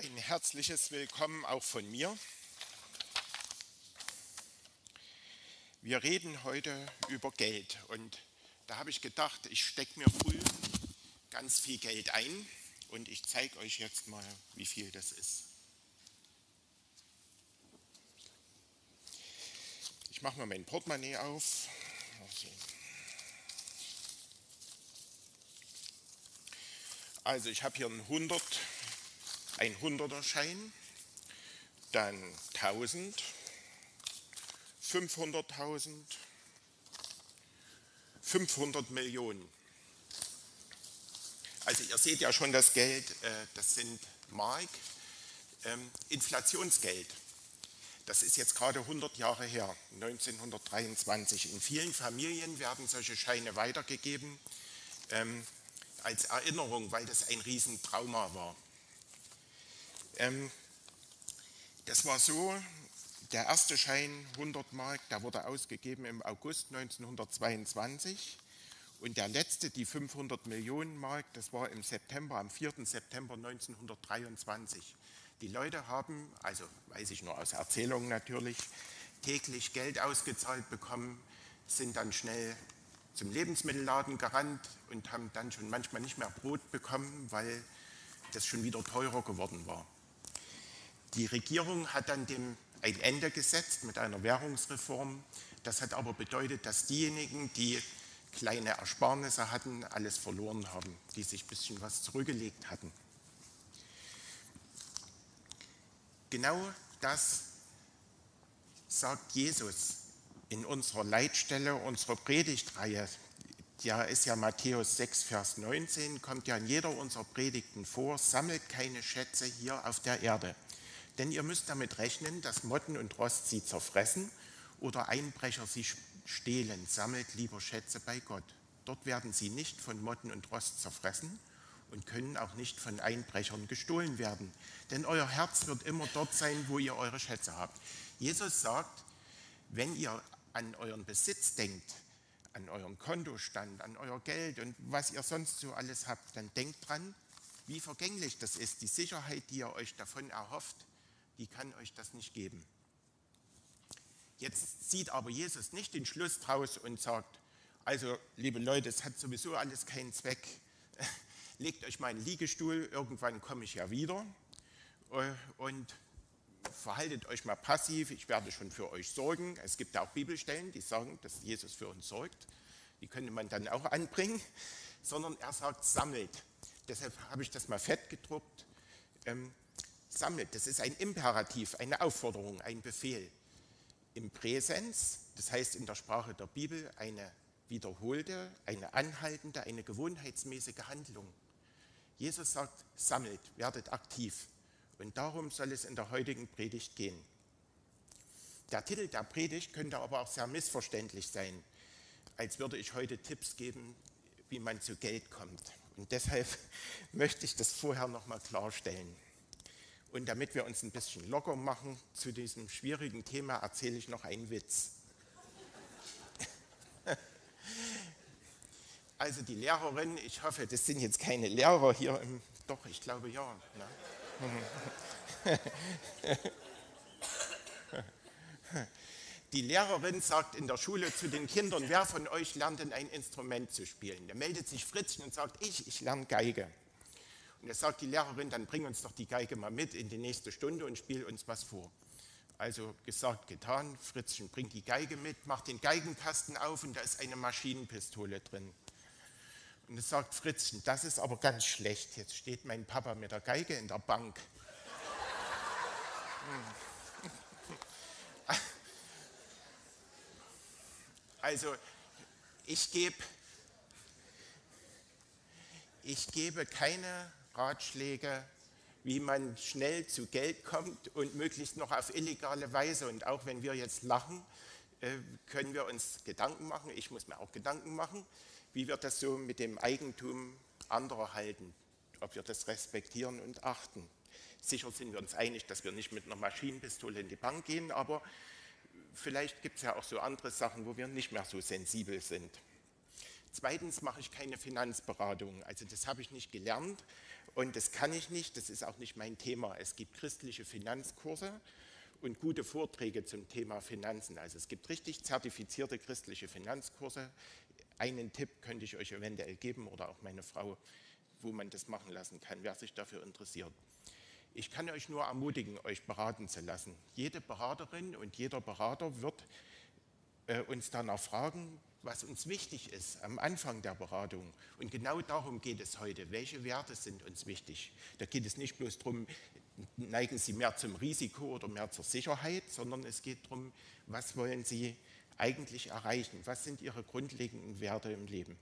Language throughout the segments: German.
Ein herzliches Willkommen auch von mir. Wir reden heute über Geld und da habe ich gedacht, ich stecke mir früh ganz viel Geld ein und ich zeige euch jetzt mal, wie viel das ist. Ich mache mal mein Portemonnaie auf. Also ich habe hier einen 100 ein 100er Schein, dann 1000, 500.000, 500 Millionen. Also ihr seht ja schon das Geld, äh, das sind Mark, ähm, Inflationsgeld. Das ist jetzt gerade 100 Jahre her, 1923. In vielen Familien werden solche Scheine weitergegeben ähm, als Erinnerung, weil das ein Riesentrauma war. Ähm, das war so, der erste Schein 100 Mark, der wurde ausgegeben im August 1922 und der letzte, die 500 Millionen Mark, das war im September, am 4. September 1923. Die Leute haben, also weiß ich nur aus Erzählungen natürlich, täglich Geld ausgezahlt bekommen, sind dann schnell zum Lebensmittelladen gerannt und haben dann schon manchmal nicht mehr Brot bekommen, weil das schon wieder teurer geworden war. Die Regierung hat dann dem ein Ende gesetzt mit einer Währungsreform. Das hat aber bedeutet, dass diejenigen, die kleine Ersparnisse hatten, alles verloren haben, die sich ein bisschen was zurückgelegt hatten. Genau das sagt Jesus in unserer Leitstelle, unserer Predigtreihe. Ja, ist ja Matthäus 6, Vers 19, kommt ja in jeder unserer Predigten vor, sammelt keine Schätze hier auf der Erde denn ihr müsst damit rechnen, dass Motten und Rost sie zerfressen oder Einbrecher sie stehlen. Sammelt lieber Schätze bei Gott. Dort werden sie nicht von Motten und Rost zerfressen und können auch nicht von Einbrechern gestohlen werden. Denn euer Herz wird immer dort sein, wo ihr eure Schätze habt. Jesus sagt, wenn ihr an euren Besitz denkt, an euren Kontostand, an euer Geld und was ihr sonst so alles habt, dann denkt dran, wie vergänglich das ist, die Sicherheit, die ihr euch davon erhofft, die kann euch das nicht geben. Jetzt zieht aber Jesus nicht den Schluss draus und sagt, also liebe Leute, es hat sowieso alles keinen Zweck. Legt euch mal einen Liegestuhl, irgendwann komme ich ja wieder äh, und verhaltet euch mal passiv, ich werde schon für euch sorgen. Es gibt auch Bibelstellen, die sagen, dass Jesus für uns sorgt. Die könnte man dann auch anbringen, sondern er sagt, sammelt. Deshalb habe ich das mal fett gedruckt. Sammelt. Das ist ein Imperativ, eine Aufforderung, ein Befehl. Im Präsens, das heißt in der Sprache der Bibel, eine wiederholte, eine anhaltende, eine gewohnheitsmäßige Handlung. Jesus sagt, sammelt, werdet aktiv. Und darum soll es in der heutigen Predigt gehen. Der Titel der Predigt könnte aber auch sehr missverständlich sein, als würde ich heute Tipps geben, wie man zu Geld kommt. Und deshalb möchte ich das vorher nochmal klarstellen. Und damit wir uns ein bisschen locker machen zu diesem schwierigen Thema, erzähle ich noch einen Witz. Also die Lehrerin, ich hoffe, das sind jetzt keine Lehrer hier im, doch, ich glaube ja. Ne? Die Lehrerin sagt in der Schule zu den Kindern, wer von euch lernt denn ein Instrument zu spielen? Da meldet sich Fritzchen und sagt, ich, ich lerne Geige. Und da sagt die Lehrerin, dann bring uns doch die Geige mal mit in die nächste Stunde und spiel uns was vor. Also gesagt, getan, Fritzchen bringt die Geige mit, macht den Geigenkasten auf und da ist eine Maschinenpistole drin. Und es sagt Fritzchen, das ist aber ganz schlecht, jetzt steht mein Papa mit der Geige in der Bank. Also ich gebe ich gebe keine Ratschläge, wie man schnell zu Geld kommt und möglichst noch auf illegale Weise. Und auch wenn wir jetzt lachen, äh, können wir uns Gedanken machen, ich muss mir auch Gedanken machen, wie wir das so mit dem Eigentum anderer halten, ob wir das respektieren und achten. Sicher sind wir uns einig, dass wir nicht mit einer Maschinenpistole in die Bank gehen, aber vielleicht gibt es ja auch so andere Sachen, wo wir nicht mehr so sensibel sind. Zweitens mache ich keine Finanzberatung. Also das habe ich nicht gelernt und das kann ich nicht. Das ist auch nicht mein Thema. Es gibt christliche Finanzkurse und gute Vorträge zum Thema Finanzen. Also es gibt richtig zertifizierte christliche Finanzkurse. Einen Tipp könnte ich euch eventuell geben oder auch meine Frau, wo man das machen lassen kann, wer sich dafür interessiert. Ich kann euch nur ermutigen, euch beraten zu lassen. Jede Beraterin und jeder Berater wird äh, uns danach fragen, was uns wichtig ist am Anfang der Beratung. Und genau darum geht es heute. Welche Werte sind uns wichtig? Da geht es nicht bloß darum, neigen Sie mehr zum Risiko oder mehr zur Sicherheit, sondern es geht darum, was wollen Sie eigentlich erreichen? Was sind Ihre grundlegenden Werte im Leben?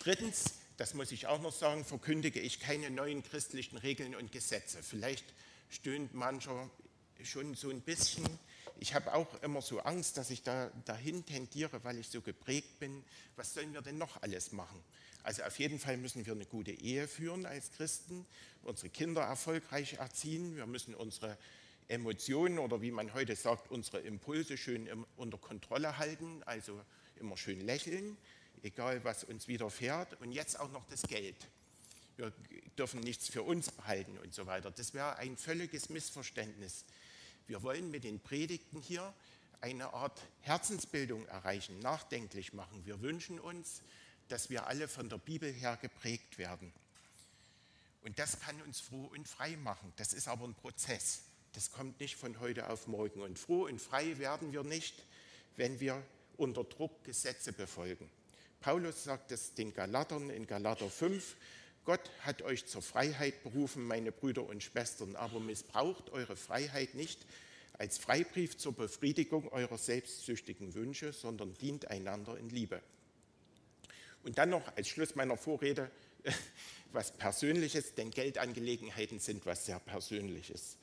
Drittens, das muss ich auch noch sagen, verkündige ich keine neuen christlichen Regeln und Gesetze. Vielleicht stöhnt mancher schon so ein bisschen. Ich habe auch immer so Angst, dass ich da dahin tendiere, weil ich so geprägt bin. Was sollen wir denn noch alles machen? Also auf jeden Fall müssen wir eine gute Ehe führen als Christen, unsere Kinder erfolgreich erziehen. Wir müssen unsere Emotionen oder wie man heute sagt, unsere Impulse schön unter Kontrolle halten, also immer schön lächeln, egal was uns widerfährt. Und jetzt auch noch das Geld. Wir dürfen nichts für uns behalten und so weiter. Das wäre ein völliges Missverständnis. Wir wollen mit den Predigten hier eine Art Herzensbildung erreichen, nachdenklich machen. Wir wünschen uns, dass wir alle von der Bibel her geprägt werden. Und das kann uns froh und frei machen. Das ist aber ein Prozess. Das kommt nicht von heute auf morgen. Und froh und frei werden wir nicht, wenn wir unter Druck Gesetze befolgen. Paulus sagt es den Galatern in Galater 5, Gott hat euch zur Freiheit berufen, meine Brüder und Schwestern, aber missbraucht eure Freiheit nicht als Freibrief zur Befriedigung eurer selbstsüchtigen Wünsche, sondern dient einander in Liebe. Und dann noch als Schluss meiner Vorrede was Persönliches, denn Geldangelegenheiten sind was sehr Persönliches.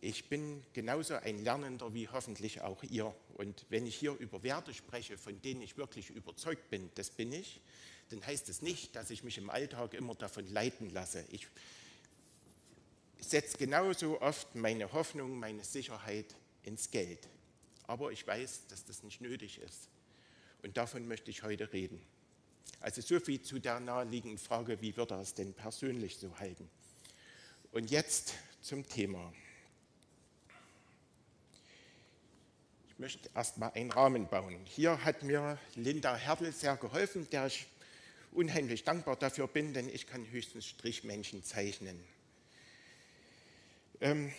Ich bin genauso ein Lernender wie hoffentlich auch ihr. Und wenn ich hier über Werte spreche, von denen ich wirklich überzeugt bin, das bin ich, dann heißt es nicht, dass ich mich im Alltag immer davon leiten lasse. Ich setze genauso oft meine Hoffnung, meine Sicherheit ins Geld. Aber ich weiß, dass das nicht nötig ist. Und davon möchte ich heute reden. Also so viel zu der naheliegenden Frage, wie wird er es denn persönlich so halten? Und jetzt zum Thema. Ich möchte erst mal einen Rahmen bauen. Hier hat mir Linda Hertel sehr geholfen, der ich unheimlich dankbar dafür bin, denn ich kann höchstens Strichmännchen zeichnen. Ähm,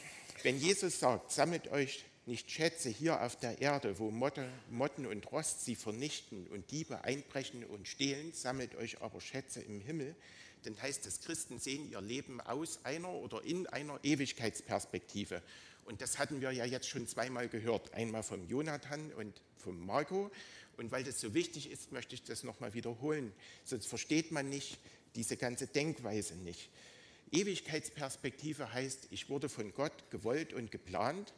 wenn Jesus sagt, sammelt euch nicht Schätze hier auf der Erde, wo Motte, Motten und Rost sie vernichten und Diebe einbrechen und stehlen, sammelt euch aber Schätze im Himmel, dann heißt es, Christen sehen ihr Leben aus einer oder in einer Ewigkeitsperspektive. Und das hatten wir ja jetzt schon zweimal gehört, einmal vom Jonathan und vom Marco. Und weil das so wichtig ist, möchte ich das nochmal wiederholen. Sonst versteht man nicht diese ganze Denkweise nicht. Ewigkeitsperspektive heißt, ich wurde von Gott gewollt und geplant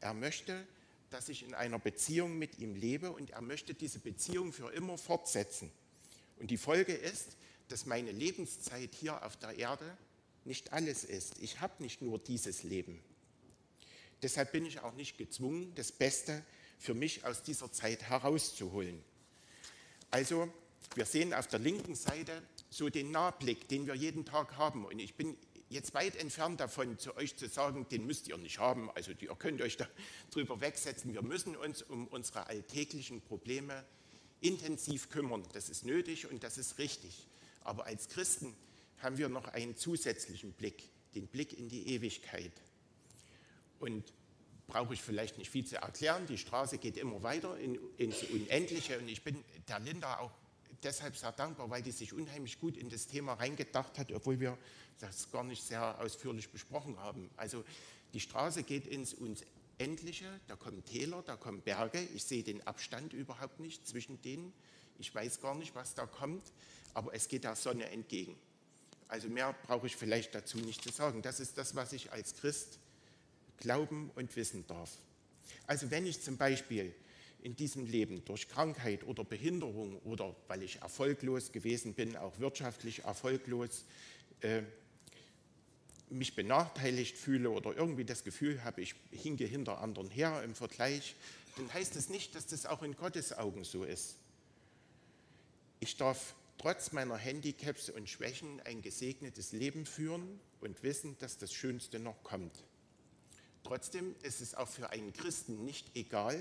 er möchte, dass ich in einer Beziehung mit ihm lebe und er möchte diese Beziehung für immer fortsetzen. Und die Folge ist, dass meine Lebenszeit hier auf der Erde nicht alles ist. Ich habe nicht nur dieses Leben. Deshalb bin ich auch nicht gezwungen, das Beste für mich aus dieser Zeit herauszuholen. Also, wir sehen auf der linken Seite so den Nahblick, den wir jeden Tag haben. Und ich bin jetzt weit entfernt davon, zu euch zu sagen, den müsst ihr nicht haben, also ihr könnt euch darüber wegsetzen. Wir müssen uns um unsere alltäglichen Probleme intensiv kümmern. Das ist nötig und das ist richtig. Aber als Christen haben wir noch einen zusätzlichen Blick, den Blick in die Ewigkeit. Und brauche ich vielleicht nicht viel zu erklären, die Straße geht immer weiter in, ins Unendliche und ich bin der Linda auch deshalb sehr dankbar, weil die sich unheimlich gut in das Thema reingedacht hat, obwohl wir das gar nicht sehr ausführlich besprochen haben. Also die Straße geht ins Unendliche, da kommen Täler, da kommen Berge. Ich sehe den Abstand überhaupt nicht zwischen denen. Ich weiß gar nicht, was da kommt, aber es geht der Sonne entgegen. Also mehr brauche ich vielleicht dazu nicht zu sagen. Das ist das, was ich als Christ glauben und wissen darf. Also wenn ich zum Beispiel in diesem Leben durch Krankheit oder Behinderung oder weil ich erfolglos gewesen bin, auch wirtschaftlich erfolglos, äh, mich benachteiligt fühle oder irgendwie das Gefühl habe, ich hinke hinter anderen her im Vergleich, dann heißt das nicht, dass das auch in Gottes Augen so ist. Ich darf trotz meiner Handicaps und Schwächen ein gesegnetes Leben führen und wissen, dass das Schönste noch kommt. Trotzdem ist es auch für einen Christen nicht egal,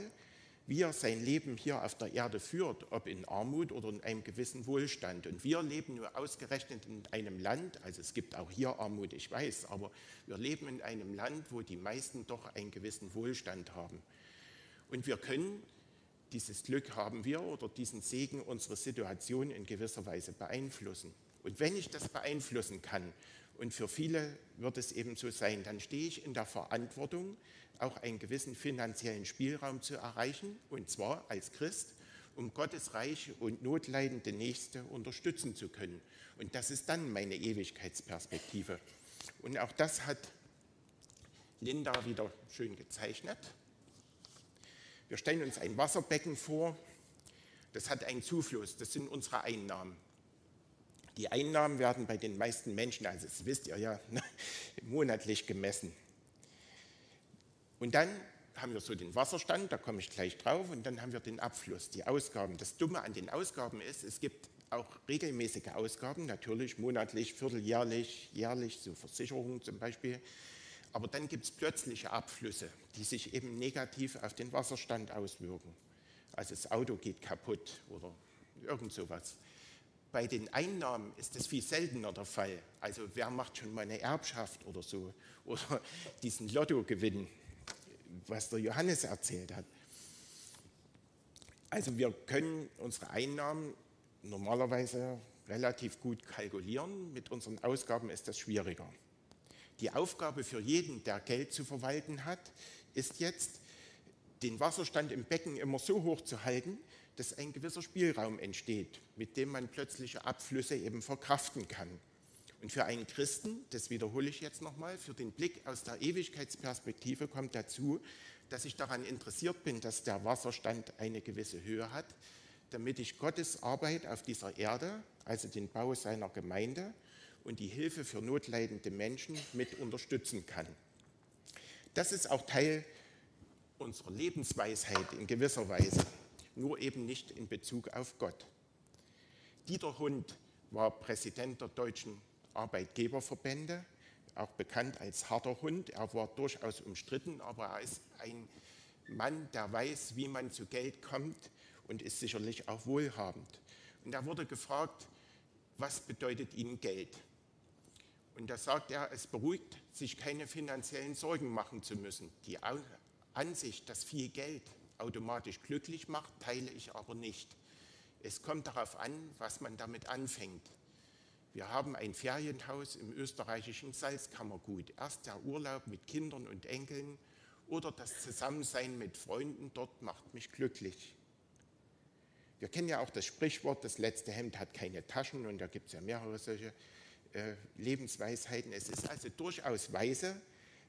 wie er sein Leben hier auf der Erde führt, ob in Armut oder in einem gewissen Wohlstand. Und wir leben nur ausgerechnet in einem Land, also es gibt auch hier Armut, ich weiß, aber wir leben in einem Land, wo die meisten doch einen gewissen Wohlstand haben. Und wir können, dieses Glück haben wir oder diesen Segen unsere Situation in gewisser Weise beeinflussen. Und wenn ich das beeinflussen kann, und für viele wird es eben so sein, dann stehe ich in der Verantwortung, auch einen gewissen finanziellen Spielraum zu erreichen, und zwar als Christ, um Gottes Reich und notleidende Nächste unterstützen zu können. Und das ist dann meine Ewigkeitsperspektive. Und auch das hat Linda wieder schön gezeichnet. Wir stellen uns ein Wasserbecken vor, das hat einen Zufluss, das sind unsere Einnahmen. Die Einnahmen werden bei den meisten Menschen, also das wisst ihr ja, monatlich gemessen. Und dann haben wir so den Wasserstand, da komme ich gleich drauf, und dann haben wir den Abfluss, die Ausgaben. Das Dumme an den Ausgaben ist, es gibt auch regelmäßige Ausgaben, natürlich monatlich, vierteljährlich, jährlich, so Versicherungen zum Beispiel. Aber dann gibt es plötzliche Abflüsse, die sich eben negativ auf den Wasserstand auswirken. Also das Auto geht kaputt oder irgend sowas. Bei den Einnahmen ist das viel seltener der Fall. Also wer macht schon mal eine Erbschaft oder so oder diesen Lottogewinn was der Johannes erzählt hat. Also wir können unsere Einnahmen normalerweise relativ gut kalkulieren, mit unseren Ausgaben ist das schwieriger. Die Aufgabe für jeden, der Geld zu verwalten hat, ist jetzt, den Wasserstand im Becken immer so hoch zu halten, dass ein gewisser Spielraum entsteht, mit dem man plötzliche Abflüsse eben verkraften kann. Und für einen Christen, das wiederhole ich jetzt nochmal, für den Blick aus der Ewigkeitsperspektive kommt dazu, dass ich daran interessiert bin, dass der Wasserstand eine gewisse Höhe hat, damit ich Gottes Arbeit auf dieser Erde, also den Bau seiner Gemeinde und die Hilfe für notleidende Menschen mit unterstützen kann. Das ist auch Teil unserer Lebensweisheit in gewisser Weise, nur eben nicht in Bezug auf Gott. Dieter Hund war Präsident der Deutschen Arbeitgeberverbände, auch bekannt als harter Hund. Er war durchaus umstritten, aber er ist ein Mann, der weiß, wie man zu Geld kommt und ist sicherlich auch wohlhabend. Und er wurde gefragt, was bedeutet Ihnen Geld? Und da sagt er, es beruhigt, sich keine finanziellen Sorgen machen zu müssen. Die Ansicht, dass viel Geld automatisch glücklich macht, teile ich aber nicht. Es kommt darauf an, was man damit anfängt. Wir haben ein Ferienhaus im österreichischen Salzkammergut. Erst der Urlaub mit Kindern und Enkeln oder das Zusammensein mit Freunden dort macht mich glücklich. Wir kennen ja auch das Sprichwort, das letzte Hemd hat keine Taschen und da gibt es ja mehrere solche äh, Lebensweisheiten. Es ist also durchaus weise,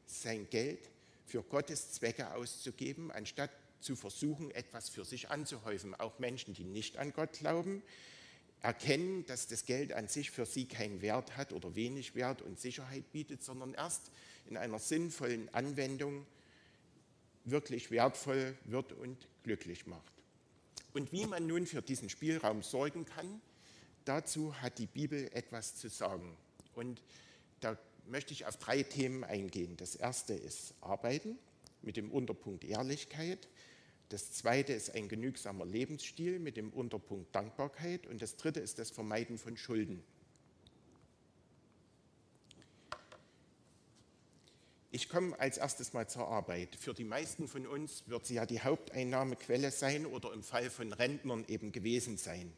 sein Geld für Gottes Zwecke auszugeben, anstatt zu versuchen, etwas für sich anzuhäufen. Auch Menschen, die nicht an Gott glauben, erkennen, dass das Geld an sich für sie keinen Wert hat oder wenig Wert und Sicherheit bietet, sondern erst in einer sinnvollen Anwendung wirklich wertvoll wird und glücklich macht. Und wie man nun für diesen Spielraum sorgen kann, dazu hat die Bibel etwas zu sagen. Und da möchte ich auf drei Themen eingehen. Das erste ist Arbeiten mit dem Unterpunkt Ehrlichkeit. Das zweite ist ein genügsamer Lebensstil mit dem Unterpunkt Dankbarkeit. Und das dritte ist das Vermeiden von Schulden. Ich komme als erstes mal zur Arbeit. Für die meisten von uns wird sie ja die Haupteinnahmequelle sein oder im Fall von Rentnern eben gewesen sein.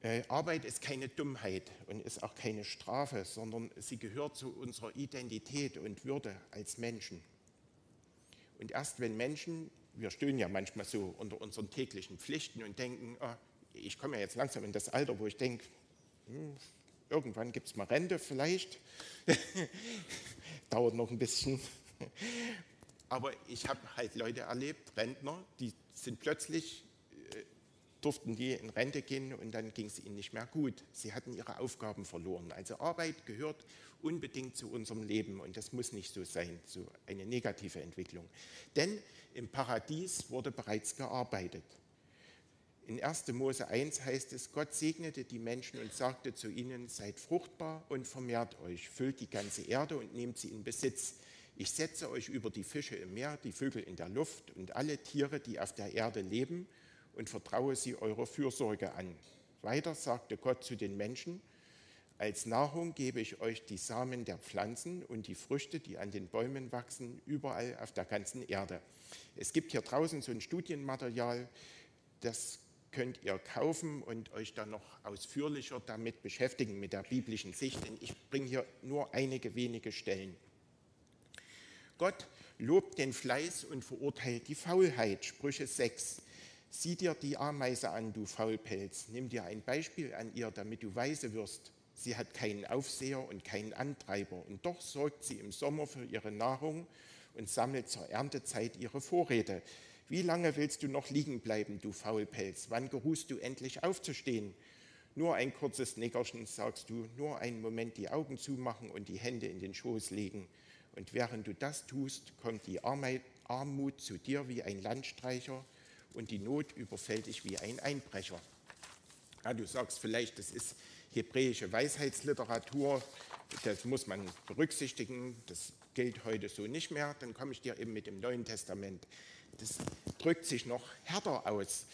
Äh, Arbeit ist keine Dummheit und ist auch keine Strafe, sondern sie gehört zu unserer Identität und Würde als Menschen. Und erst wenn Menschen, wir stöhnen ja manchmal so unter unseren täglichen Pflichten und denken, oh, ich komme ja jetzt langsam in das Alter, wo ich denke, hm, irgendwann gibt es mal Rente vielleicht. Dauert noch ein bisschen. Aber ich habe halt Leute erlebt, Rentner, die sind plötzlich durften die in Rente gehen und dann ging es ihnen nicht mehr gut. Sie hatten ihre Aufgaben verloren. Also Arbeit gehört unbedingt zu unserem Leben und das muss nicht so sein, so eine negative Entwicklung. Denn im Paradies wurde bereits gearbeitet. In 1. Mose 1 heißt es, Gott segnete die Menschen und sagte zu ihnen, seid fruchtbar und vermehrt euch, füllt die ganze Erde und nehmt sie in Besitz. Ich setze euch über die Fische im Meer, die Vögel in der Luft und alle Tiere, die auf der Erde leben, und vertraue sie eurer Fürsorge an. Weiter sagte Gott zu den Menschen, als Nahrung gebe ich euch die Samen der Pflanzen und die Früchte, die an den Bäumen wachsen, überall auf der ganzen Erde. Es gibt hier draußen so ein Studienmaterial, das könnt ihr kaufen und euch dann noch ausführlicher damit beschäftigen mit der biblischen Sicht, denn ich bringe hier nur einige wenige Stellen. Gott lobt den Fleiß und verurteilt die Faulheit, Sprüche 6. Sieh dir die Ameise an, du Faulpelz, nimm dir ein Beispiel an ihr, damit du weise wirst. Sie hat keinen Aufseher und keinen Antreiber, und doch sorgt sie im Sommer für ihre Nahrung und sammelt zur Erntezeit ihre Vorräte. Wie lange willst du noch liegen bleiben, du Faulpelz? Wann geruhst du endlich aufzustehen? Nur ein kurzes Nickerchen, sagst du, nur einen Moment die Augen zumachen und die Hände in den Schoß legen. Und während du das tust, kommt die Armut zu dir wie ein Landstreicher und die Not überfällt dich wie ein Einbrecher. Ja, du sagst vielleicht, das ist hebräische Weisheitsliteratur, das muss man berücksichtigen, das gilt heute so nicht mehr. Dann komme ich dir eben mit dem Neuen Testament. Das drückt sich noch härter aus.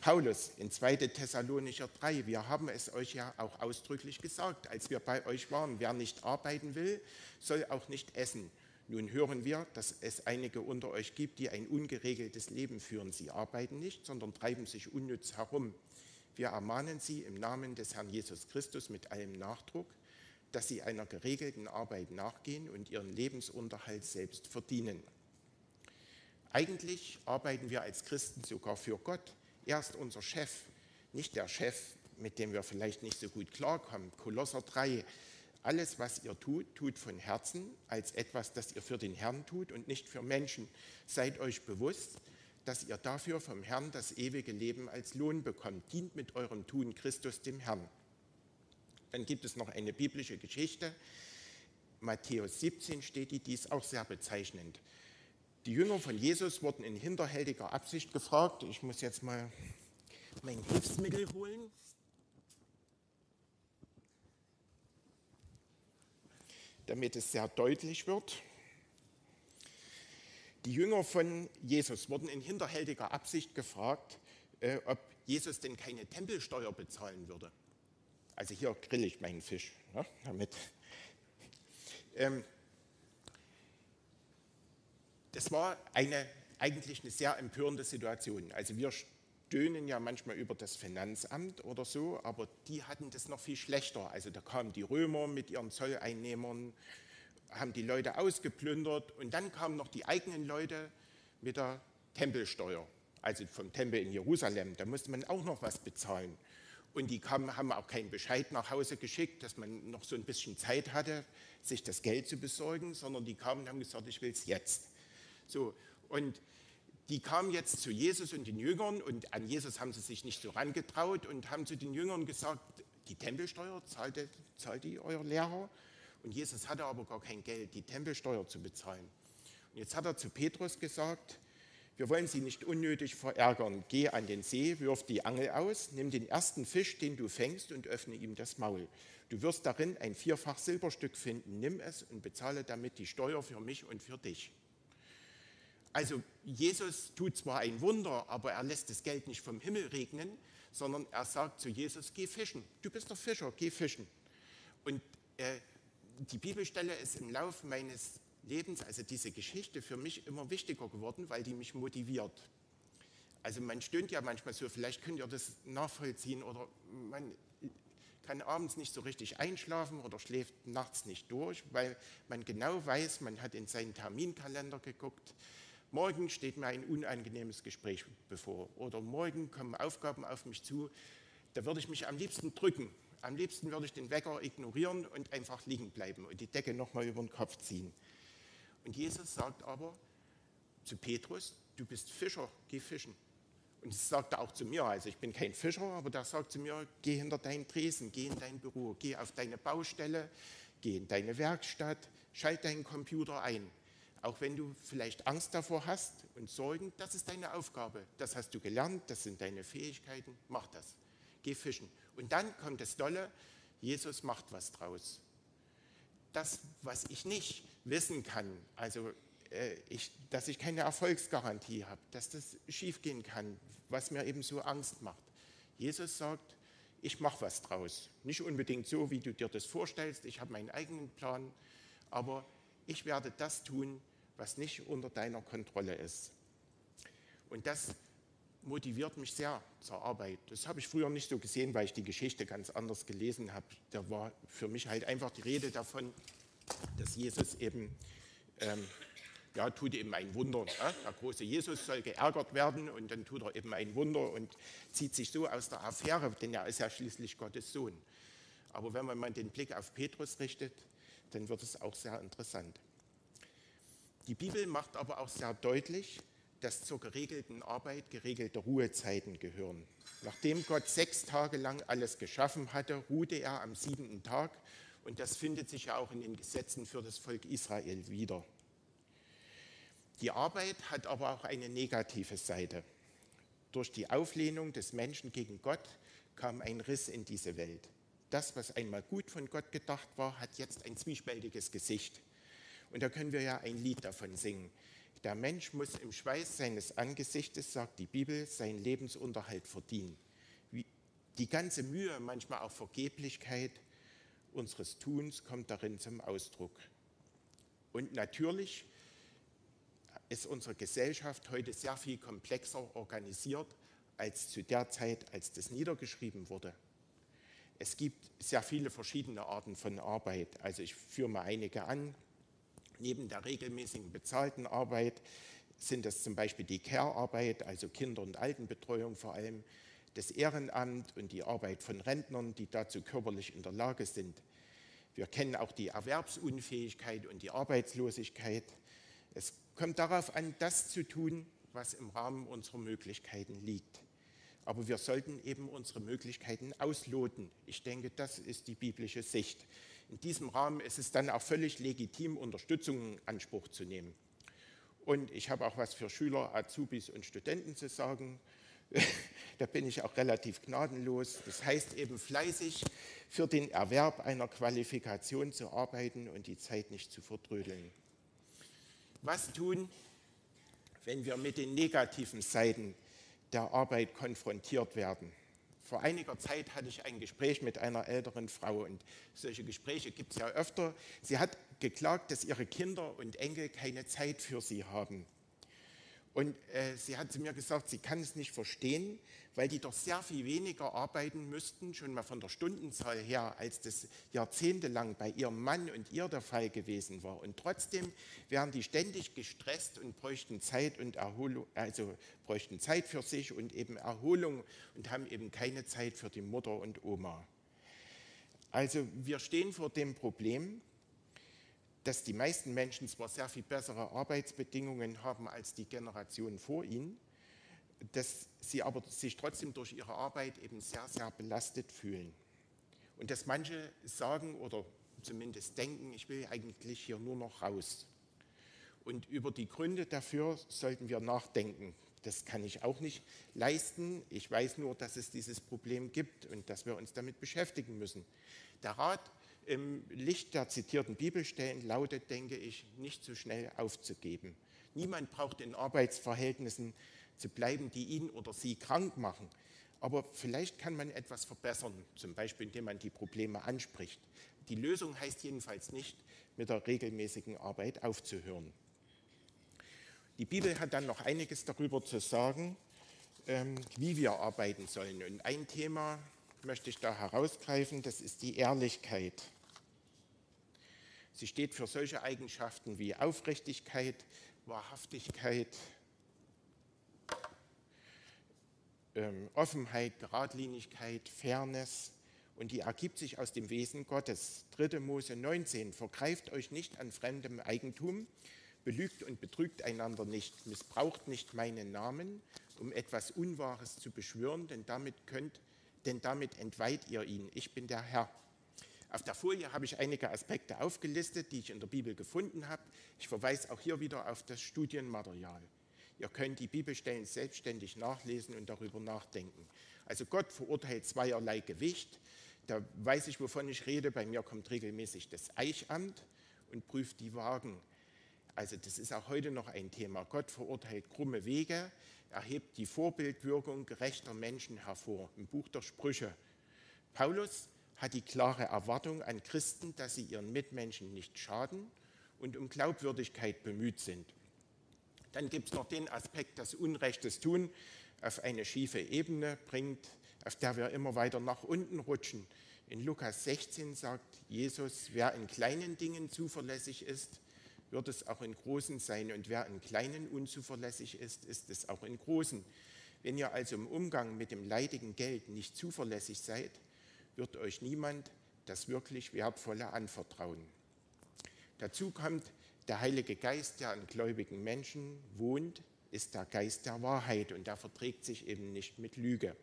Paulus in 2. Thessalonicher 3, wir haben es euch ja auch ausdrücklich gesagt, als wir bei euch waren, wer nicht arbeiten will, soll auch nicht essen. Nun hören wir, dass es einige unter euch gibt, die ein ungeregeltes Leben führen. Sie arbeiten nicht, sondern treiben sich unnütz herum. Wir ermahnen sie im Namen des Herrn Jesus Christus mit allem Nachdruck, dass sie einer geregelten Arbeit nachgehen und ihren Lebensunterhalt selbst verdienen. Eigentlich arbeiten wir als Christen sogar für Gott. Er ist unser Chef, nicht der Chef, mit dem wir vielleicht nicht so gut klarkommen. Kolosser 3, alles, was ihr tut, tut von Herzen als etwas, das ihr für den Herrn tut und nicht für Menschen. Seid euch bewusst, dass ihr dafür vom Herrn das ewige Leben als Lohn bekommt. Dient mit eurem Tun Christus dem Herrn. Dann gibt es noch eine biblische Geschichte. Matthäus 17 steht die, die ist auch sehr bezeichnend. Die Jünger von Jesus wurden in hinterhältiger Absicht gefragt. Ich muss jetzt mal mein Hilfsmittel holen. Damit es sehr deutlich wird. Die Jünger von Jesus wurden in hinterhältiger Absicht gefragt, äh, ob Jesus denn keine Tempelsteuer bezahlen würde. Also hier grill ich meinen Fisch ne, damit. Ähm, das war eine, eigentlich eine sehr empörende Situation. Also wir stöhnen ja manchmal über das Finanzamt oder so, aber die hatten das noch viel schlechter. Also da kamen die Römer mit ihren Zolleinnehmern, haben die Leute ausgeplündert und dann kamen noch die eigenen Leute mit der Tempelsteuer, also vom Tempel in Jerusalem. Da musste man auch noch was bezahlen. Und die kamen, haben auch keinen Bescheid nach Hause geschickt, dass man noch so ein bisschen Zeit hatte, sich das Geld zu besorgen, sondern die kamen und haben gesagt, ich will es jetzt. So, und die kamen jetzt zu Jesus und den Jüngern und an Jesus haben sie sich nicht so rangetraut und haben zu den Jüngern gesagt, die Tempelsteuer zahlt, zahlt die euer Lehrer? Und Jesus hatte aber gar kein Geld, die Tempelsteuer zu bezahlen. Und jetzt hat er zu Petrus gesagt, wir wollen sie nicht unnötig verärgern. Geh an den See, wirf die Angel aus, nimm den ersten Fisch, den du fängst, und öffne ihm das Maul. Du wirst darin ein vierfach Silberstück finden. Nimm es und bezahle damit die Steuer für mich und für dich. Also Jesus tut zwar ein Wunder, aber er lässt das Geld nicht vom Himmel regnen, sondern er sagt zu Jesus, geh fischen. Du bist der Fischer, geh fischen. Und äh, die Bibelstelle ist im Laufe meines Lebens, also diese Geschichte, für mich immer wichtiger geworden, weil die mich motiviert. Also man stöhnt ja manchmal so, vielleicht könnt ihr das nachvollziehen oder man kann abends nicht so richtig einschlafen oder schläft nachts nicht durch, weil man genau weiß, man hat in seinen Terminkalender geguckt, morgen steht mir ein unangenehmes Gespräch bevor oder morgen kommen Aufgaben auf mich zu, da würde ich mich am liebsten drücken. Am liebsten würde ich den Wecker ignorieren und einfach liegen bleiben und die Decke nochmal über den Kopf ziehen. Und Jesus sagt aber zu Petrus, du bist Fischer, geh fischen. Und das sagt er auch zu mir, also ich bin kein Fischer, aber der sagt zu mir, geh hinter deinen Tresen, geh in dein Büro, geh auf deine Baustelle, geh in deine Werkstatt, schalt deinen Computer ein Auch wenn du vielleicht Angst davor hast und Sorgen, das ist deine Aufgabe. Das hast du gelernt, das sind deine Fähigkeiten. Mach das. Geh fischen. Und dann kommt das Dolle, Jesus macht was draus. Das, was ich nicht wissen kann, also äh, ich, dass ich keine Erfolgsgarantie habe, dass das schiefgehen kann, was mir eben so Angst macht. Jesus sagt, ich mache was draus. Nicht unbedingt so, wie du dir das vorstellst, ich habe meinen eigenen Plan, aber ich werde das tun, was nicht unter deiner Kontrolle ist. Und das motiviert mich sehr zur Arbeit. Das habe ich früher nicht so gesehen, weil ich die Geschichte ganz anders gelesen habe. Da war für mich halt einfach die Rede davon, dass Jesus eben, ähm, ja, tut eben ein Wunder. Ne? Der große Jesus soll geärgert werden und dann tut er eben ein Wunder und zieht sich so aus der Affäre, denn er ist ja schließlich Gottes Sohn. Aber wenn man mal den Blick auf Petrus richtet, dann wird es auch sehr interessant. Die Bibel macht aber auch sehr deutlich, dass zur geregelten Arbeit geregelte Ruhezeiten gehören. Nachdem Gott sechs Tage lang alles geschaffen hatte, ruhte er am siebenten Tag und das findet sich ja auch in den Gesetzen für das Volk Israel wieder. Die Arbeit hat aber auch eine negative Seite. Durch die Auflehnung des Menschen gegen Gott kam ein Riss in diese Welt. Das, was einmal gut von Gott gedacht war, hat jetzt ein zwiespältiges Gesicht. Und da können wir ja ein Lied davon singen. Der Mensch muss im Schweiß seines Angesichtes, sagt die Bibel, seinen Lebensunterhalt verdienen. Die ganze Mühe, manchmal auch Vergeblichkeit unseres Tuns kommt darin zum Ausdruck. Und natürlich ist unsere Gesellschaft heute sehr viel komplexer organisiert als zu der Zeit, als das niedergeschrieben wurde. Es gibt sehr viele verschiedene Arten von Arbeit. Also ich führe mal einige an. Neben der regelmäßigen bezahlten Arbeit sind das zum Beispiel die Care-Arbeit, also Kinder- und Altenbetreuung vor allem, das Ehrenamt und die Arbeit von Rentnern, die dazu körperlich in der Lage sind. Wir kennen auch die Erwerbsunfähigkeit und die Arbeitslosigkeit. Es kommt darauf an, das zu tun, was im Rahmen unserer Möglichkeiten liegt. Aber wir sollten eben unsere Möglichkeiten ausloten. Ich denke, das ist die biblische Sicht. In diesem Rahmen ist es dann auch völlig legitim, Unterstützung in Anspruch zu nehmen. Und ich habe auch was für Schüler, Azubis und Studenten zu sagen. da bin ich auch relativ gnadenlos. Das heißt eben fleißig für den Erwerb einer Qualifikation zu arbeiten und die Zeit nicht zu verdrödeln. Was tun, wenn wir mit den negativen Seiten der Arbeit konfrontiert werden? Vor einiger Zeit hatte ich ein Gespräch mit einer älteren Frau und solche Gespräche gibt es ja öfter. Sie hat geklagt, dass ihre Kinder und Enkel keine Zeit für sie haben. Und äh, sie hat zu mir gesagt, sie kann es nicht verstehen, weil die doch sehr viel weniger arbeiten müssten, schon mal von der Stundenzahl her, als das jahrzehntelang bei ihrem Mann und ihr der Fall gewesen war. Und trotzdem wären die ständig gestresst und bräuchten Zeit und Erholung, also bräuchten Zeit für sich und eben Erholung und haben eben keine Zeit für die Mutter und Oma. Also wir stehen vor dem Problem, dass die meisten Menschen zwar sehr viel bessere Arbeitsbedingungen haben als die Generation vor ihnen, dass sie aber sich trotzdem durch ihre Arbeit eben sehr, sehr belastet fühlen. Und dass manche sagen oder zumindest denken, ich will eigentlich hier nur noch raus. Und über die Gründe dafür sollten wir nachdenken. Das kann ich auch nicht leisten. Ich weiß nur, dass es dieses Problem gibt und dass wir uns damit beschäftigen müssen. Der Rat im Licht der zitierten Bibelstellen lautet, denke ich, nicht so schnell aufzugeben. Niemand braucht in Arbeitsverhältnissen zu bleiben, die ihn oder sie krank machen. Aber vielleicht kann man etwas verbessern, zum Beispiel indem man die Probleme anspricht. Die Lösung heißt jedenfalls nicht, mit der regelmäßigen Arbeit aufzuhören. Die Bibel hat dann noch einiges darüber zu sagen, ähm, wie wir arbeiten sollen. Und ein Thema, möchte ich da herausgreifen, das ist die Ehrlichkeit. Sie steht für solche Eigenschaften wie Aufrichtigkeit, Wahrhaftigkeit, ähm, Offenheit, Geradlinigkeit, Fairness und die ergibt sich aus dem Wesen Gottes. 3. Mose 19, vergreift euch nicht an fremdem Eigentum, belügt und betrügt einander nicht, missbraucht nicht meinen Namen, um etwas Unwahres zu beschwören, denn damit könnt denn damit entweiht ihr ihn. Ich bin der Herr. Auf der Folie habe ich einige Aspekte aufgelistet, die ich in der Bibel gefunden habe. Ich verweise auch hier wieder auf das Studienmaterial. Ihr könnt die Bibelstellen selbstständig nachlesen und darüber nachdenken. Also Gott verurteilt zweierlei Gewicht. Da weiß ich, wovon ich rede. Bei mir kommt regelmäßig das Eichamt und prüft die Wagen. Also das ist auch heute noch ein Thema. Gott verurteilt krumme Wege, erhebt die Vorbildwirkung gerechter Menschen hervor im Buch der Sprüche. Paulus hat die klare Erwartung an Christen, dass sie ihren Mitmenschen nicht schaden und um Glaubwürdigkeit bemüht sind. Dann gibt es noch den Aspekt, dass Unrechtes tun auf eine schiefe Ebene bringt, auf der wir immer weiter nach unten rutschen. In Lukas 16 sagt Jesus, wer in kleinen Dingen zuverlässig ist, wird es auch in großen sein. Und wer in kleinen unzuverlässig ist, ist es auch in großen. Wenn ihr also im Umgang mit dem leidigen Geld nicht zuverlässig seid, wird euch niemand das wirklich Wertvolle anvertrauen. Dazu kommt, der Heilige Geist, der an gläubigen Menschen wohnt, ist der Geist der Wahrheit und der verträgt sich eben nicht mit Lüge.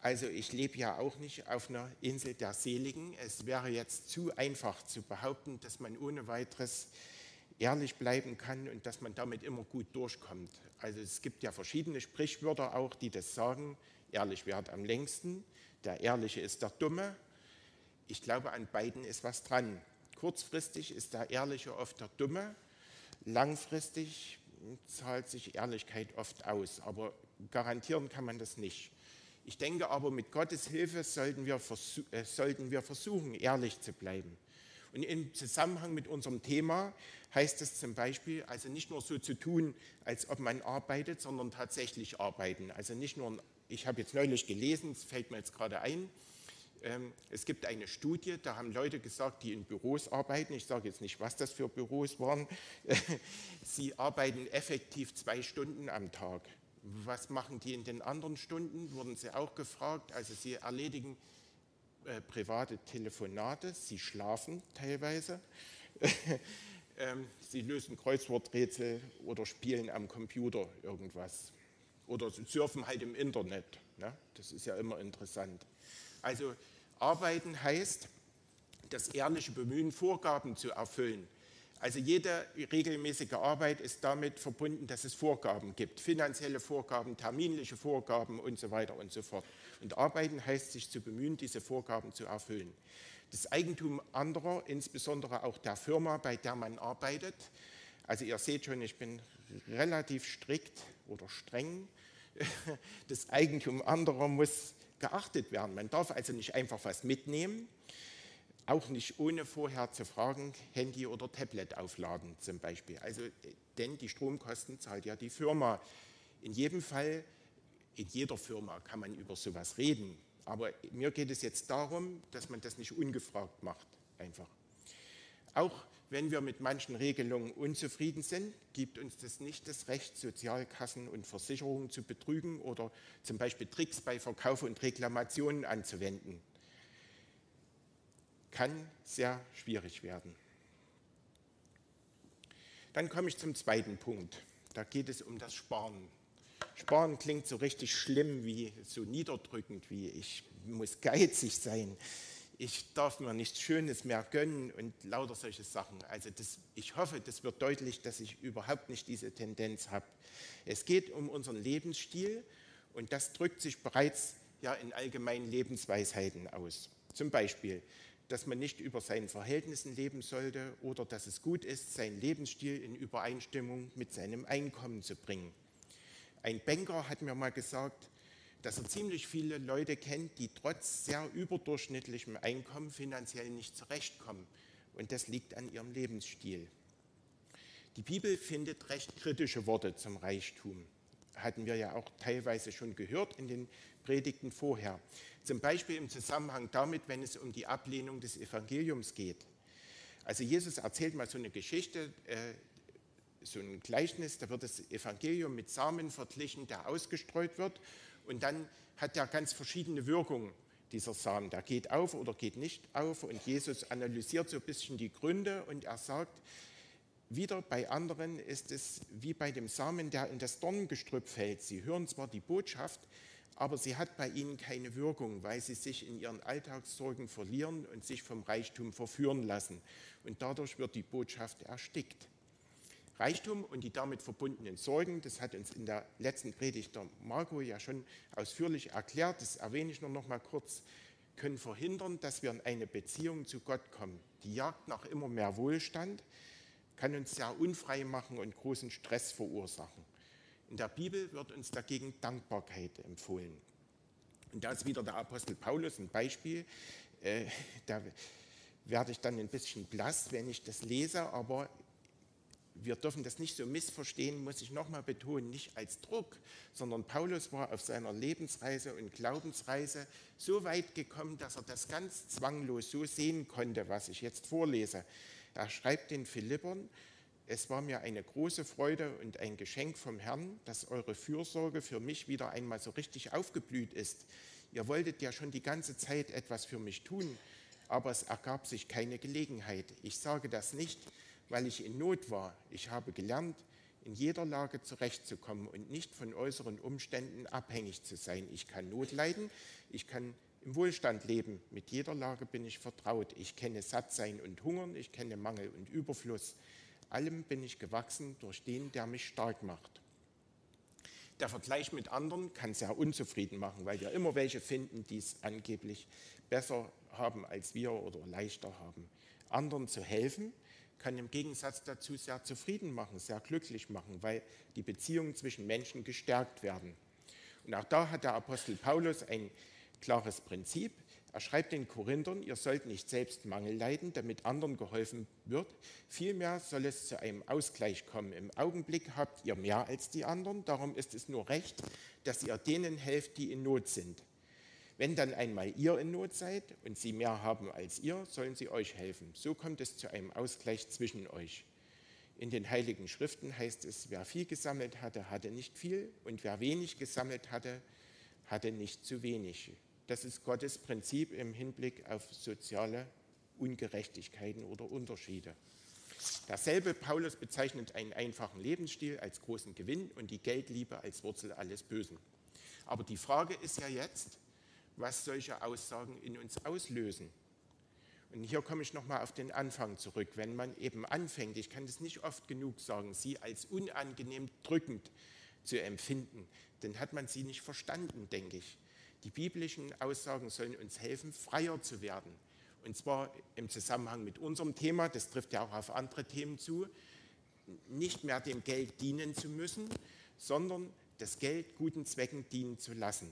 Also ich lebe ja auch nicht auf einer Insel der Seligen. Es wäre jetzt zu einfach zu behaupten, dass man ohne weiteres ehrlich bleiben kann und dass man damit immer gut durchkommt. Also es gibt ja verschiedene Sprichwörter auch, die das sagen. Ehrlich währt am längsten. Der Ehrliche ist der Dumme. Ich glaube, an beiden ist was dran. Kurzfristig ist der Ehrliche oft der Dumme. Langfristig zahlt sich Ehrlichkeit oft aus. Aber garantieren kann man das nicht. Ich denke aber, mit Gottes Hilfe sollten wir, äh, sollten wir versuchen, ehrlich zu bleiben. Und im Zusammenhang mit unserem Thema heißt es zum Beispiel, also nicht nur so zu tun, als ob man arbeitet, sondern tatsächlich arbeiten. Also nicht nur, ich habe jetzt neulich gelesen, es fällt mir jetzt gerade ein, ähm, es gibt eine Studie, da haben Leute gesagt, die in Büros arbeiten, ich sage jetzt nicht, was das für Büros waren, sie arbeiten effektiv zwei Stunden am Tag. Was machen die in den anderen Stunden? Wurden sie auch gefragt. Also sie erledigen äh, private Telefonate, sie schlafen teilweise, ähm, sie lösen Kreuzworträtsel oder spielen am Computer irgendwas oder surfen halt im Internet. Ne? Das ist ja immer interessant. Also arbeiten heißt, das ehrliche Bemühen, Vorgaben zu erfüllen. Also jede regelmäßige Arbeit ist damit verbunden, dass es Vorgaben gibt, finanzielle Vorgaben, terminliche Vorgaben und so weiter und so fort. Und arbeiten heißt, sich zu bemühen, diese Vorgaben zu erfüllen. Das Eigentum anderer, insbesondere auch der Firma, bei der man arbeitet, also ihr seht schon, ich bin relativ strikt oder streng. Das Eigentum anderer muss geachtet werden. Man darf also nicht einfach was mitnehmen, auch nicht ohne vorher zu fragen, Handy oder Tablet aufladen zum Beispiel. Also, denn die Stromkosten zahlt ja die Firma. In jedem Fall, in jeder Firma kann man über sowas reden. Aber mir geht es jetzt darum, dass man das nicht ungefragt macht, einfach. Auch wenn wir mit manchen Regelungen unzufrieden sind, gibt uns das nicht das Recht, Sozialkassen und Versicherungen zu betrügen oder zum Beispiel Tricks bei Verkauf und Reklamationen anzuwenden kann sehr schwierig werden. Dann komme ich zum zweiten Punkt. Da geht es um das Sparen. Sparen klingt so richtig schlimm, wie so niederdrückend, wie ich muss geizig sein. Ich darf mir nichts Schönes mehr gönnen und lauter solche Sachen. Also das, ich hoffe, das wird deutlich, dass ich überhaupt nicht diese Tendenz habe. Es geht um unseren Lebensstil und das drückt sich bereits ja in allgemeinen Lebensweisheiten aus. Zum Beispiel, dass man nicht über seinen Verhältnissen leben sollte oder dass es gut ist, seinen Lebensstil in Übereinstimmung mit seinem Einkommen zu bringen. Ein Banker hat mir mal gesagt, dass er ziemlich viele Leute kennt, die trotz sehr überdurchschnittlichem Einkommen finanziell nicht zurechtkommen. Und das liegt an ihrem Lebensstil. Die Bibel findet recht kritische Worte zum Reichtum. Hatten wir ja auch teilweise schon gehört in den Predigten vorher. Zum Beispiel im Zusammenhang damit, wenn es um die Ablehnung des Evangeliums geht. Also Jesus erzählt mal so eine Geschichte, äh, so ein Gleichnis, da wird das Evangelium mit Samen verglichen, der ausgestreut wird und dann hat er ganz verschiedene Wirkungen, dieser Samen. Der geht auf oder geht nicht auf und Jesus analysiert so ein bisschen die Gründe und er sagt, wieder bei anderen ist es wie bei dem Samen, der in das Dornengestrüpp fällt. Sie hören zwar die Botschaft, aber sie hat bei ihnen keine Wirkung, weil sie sich in ihren Alltagssorgen verlieren und sich vom Reichtum verführen lassen. Und dadurch wird die Botschaft erstickt. Reichtum und die damit verbundenen Sorgen, das hat uns in der letzten Predigt der Marco ja schon ausführlich erklärt, das erwähne ich nur noch mal kurz, können verhindern, dass wir in eine Beziehung zu Gott kommen. Die Jagd nach immer mehr Wohlstand kann uns sehr unfrei machen und großen Stress verursachen. In der Bibel wird uns dagegen Dankbarkeit empfohlen. Und da ist wieder der Apostel Paulus ein Beispiel. Äh, da werde ich dann ein bisschen blass, wenn ich das lese, aber wir dürfen das nicht so missverstehen, muss ich nochmal betonen, nicht als Druck, sondern Paulus war auf seiner Lebensreise und Glaubensreise so weit gekommen, dass er das ganz zwanglos so sehen konnte, was ich jetzt vorlese. Er schreibt den Philippern, es war mir eine große Freude und ein Geschenk vom Herrn, dass eure Fürsorge für mich wieder einmal so richtig aufgeblüht ist. Ihr wolltet ja schon die ganze Zeit etwas für mich tun, aber es ergab sich keine Gelegenheit. Ich sage das nicht, weil ich in Not war. Ich habe gelernt, in jeder Lage zurechtzukommen und nicht von äußeren Umständen abhängig zu sein. Ich kann Not leiden, ich kann im Wohlstand leben. Mit jeder Lage bin ich vertraut. Ich kenne Sattsein und Hungern, ich kenne Mangel und Überfluss. Allem bin ich gewachsen durch den, der mich stark macht. Der Vergleich mit anderen kann sehr unzufrieden machen, weil wir immer welche finden, die es angeblich besser haben als wir oder leichter haben. Anderen zu helfen, kann im Gegensatz dazu sehr zufrieden machen, sehr glücklich machen, weil die Beziehungen zwischen Menschen gestärkt werden. Und auch da hat der Apostel Paulus ein klares Prinzip. Er schreibt den Korinthern, ihr sollt nicht selbst Mangel leiden, damit anderen geholfen wird. Vielmehr soll es zu einem Ausgleich kommen. Im Augenblick habt ihr mehr als die anderen, darum ist es nur recht, dass ihr denen helft, die in Not sind. Wenn dann einmal ihr in Not seid und sie mehr haben als ihr, sollen sie euch helfen. So kommt es zu einem Ausgleich zwischen euch. In den heiligen Schriften heißt es, wer viel gesammelt hatte, hatte nicht viel und wer wenig gesammelt hatte, hatte nicht zu wenig. Das ist Gottes Prinzip im Hinblick auf soziale Ungerechtigkeiten oder Unterschiede. Derselbe Paulus bezeichnet einen einfachen Lebensstil als großen Gewinn und die Geldliebe als Wurzel alles Bösen. Aber die Frage ist ja jetzt, was solche Aussagen in uns auslösen. Und hier komme ich nochmal auf den Anfang zurück. Wenn man eben anfängt, ich kann das nicht oft genug sagen, sie als unangenehm drückend zu empfinden, dann hat man sie nicht verstanden, denke ich. Die biblischen Aussagen sollen uns helfen, freier zu werden. Und zwar im Zusammenhang mit unserem Thema, das trifft ja auch auf andere Themen zu, nicht mehr dem Geld dienen zu müssen, sondern das Geld guten Zwecken dienen zu lassen.